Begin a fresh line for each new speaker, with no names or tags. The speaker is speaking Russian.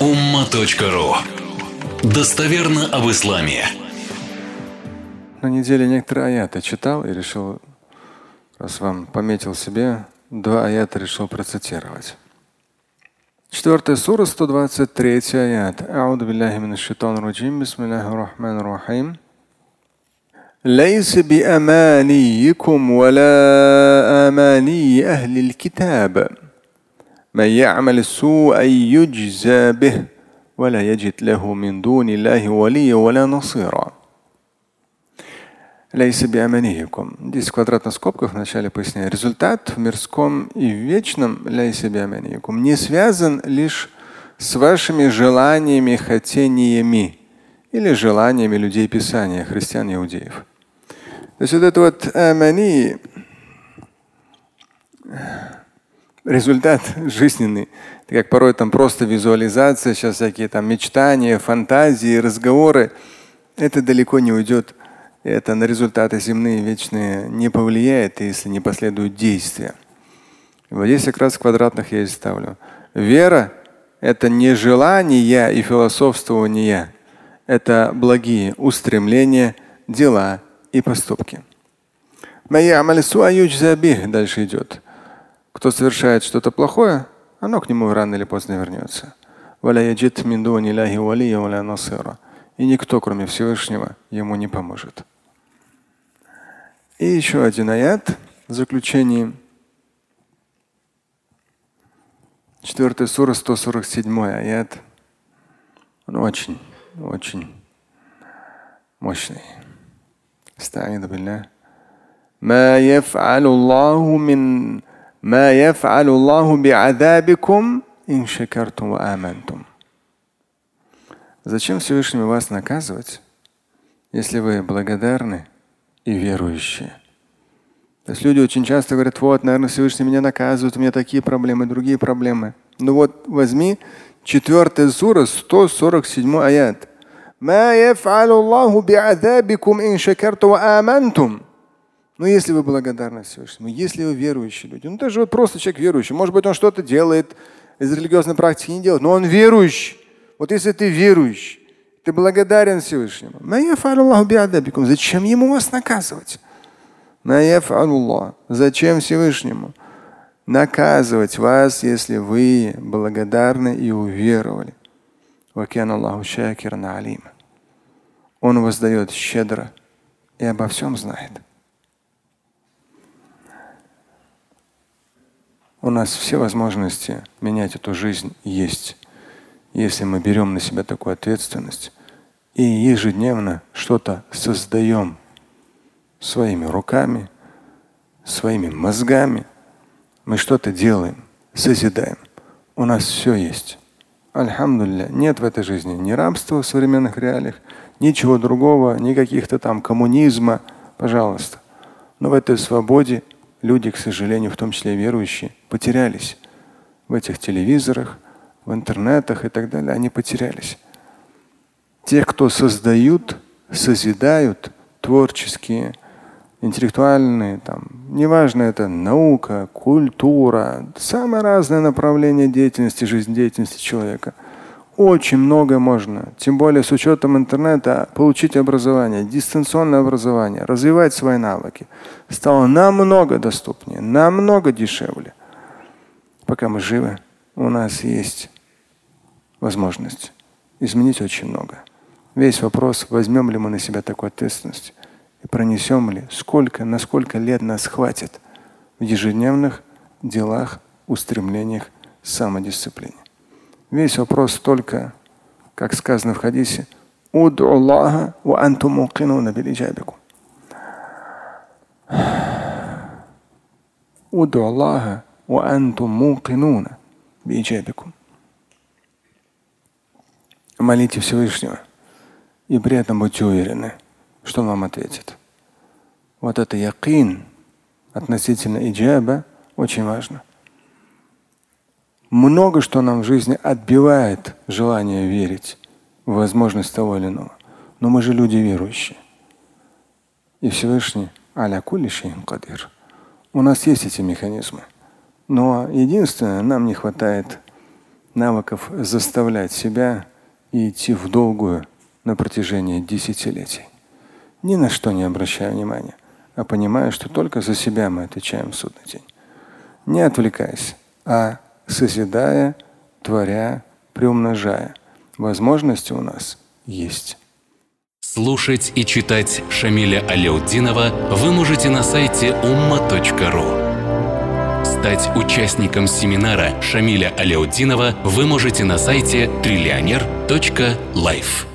umma.ru Достоверно об исламе.
На неделе некоторые аяты читал и решил, раз вам пометил себе, два аята решил процитировать. Четвертая сура, 123 аят. Ауду биллахи мин шайтан раджим. Бисмиллахи рахман рахим. ليس بأمانيكم ولا أماني أهل الكتاب من يعمل سوءا يجزى به ولا يجد له من دون الله وليا ولا نصيرا Лейса биаманихикум. Здесь в квадратных скобках вначале поясняю. Результат в мирском и в вечном лейса биаманихикум не связан лишь с вашими желаниями, хотениями или желаниями людей Писания, христиан, иудеев. То есть вот это вот амани, результат жизненный. Как порой там просто визуализация, сейчас всякие там мечтания, фантазии, разговоры. Это далеко не уйдет. Это на результаты земные вечные не повлияет, если не последуют действия. Вот здесь как раз в квадратных я и ставлю. Вера – это не желание и философствование. Это благие устремления, дела и поступки. Дальше идет Кто совершает что-то плохое, оно к нему рано или поздно вернется. И никто, кроме Всевышнего, ему не поможет. И еще один аят в заключении. Четвертая сура, 147 аят. Он очень, очень мощный. استعيذ بالله ما يفعل الله من ما يفعل الله بعذابكم إن شكرتم وآمنتم Зачем Всевышнему вас наказывать, если вы благодарны и верующие? То есть люди очень часто говорят, вот, наверное, Всевышний меня наказывает, у меня такие проблемы, другие проблемы. Ну вот возьми четвертая сура, 147 аят. ما يفعل الله بعذابكم إن شكرتم وآمنتم ну, если вы благодарны Всевышнему, если вы верующие люди, ну даже вот просто человек верующий, может быть, он что-то делает из религиозной практики не делает, но он верующий. Вот если ты верующий, ты благодарен Всевышнему. Зачем ему вас наказывать? Зачем Всевышнему наказывать вас, если вы благодарны и уверовали? Он воздает щедро и обо всем знает. У нас все возможности менять эту жизнь есть, если мы берем на себя такую ответственность и ежедневно что-то создаем своими руками, своими мозгами. Мы что-то делаем, созидаем. У нас все есть. Альхамдулля, нет в этой жизни ни рабства в современных реалиях, ничего другого, ни каких-то там коммунизма, пожалуйста. Но в этой свободе люди, к сожалению, в том числе верующие, потерялись в этих телевизорах, в интернетах и так далее. Они потерялись. Те, кто создают, созидают, творческие, интеллектуальные, там, неважно, это наука, культура, самое разное направление деятельности, жизнедеятельности человека – очень много можно, тем более с учетом интернета, получить образование, дистанционное образование, развивать свои навыки. Стало намного доступнее, намного дешевле. Пока мы живы, у нас есть возможность изменить очень много. Весь вопрос, возьмем ли мы на себя такую ответственность и пронесем ли, сколько, на сколько лет нас хватит в ежедневных делах, устремлениях, самодисциплине. Весь вопрос только, как сказано в хадисе, Уду Аллаха антум мукинуна бииджабикум. Молите Всевышнего и при этом будьте уверены, что он вам ответит. Вот это якин относительно иджаба очень важно. Много что нам в жизни отбивает желание верить в возможность того или иного. Но мы же люди верующие. И Всевышний аля кулли кадир. У нас есть эти механизмы. Но единственное, нам не хватает навыков заставлять себя идти в долгую на протяжении десятилетий. Ни на что не обращая внимания, а понимая, что только за себя мы отвечаем в судный день. Не отвлекаясь, а созидая, творя, приумножая. Возможности у нас есть.
Слушать и читать Шамиля Аляутдинова вы можете на сайте umma.ru. Стать участником семинара Шамиля Аляутдинова вы можете на сайте триллионер.life.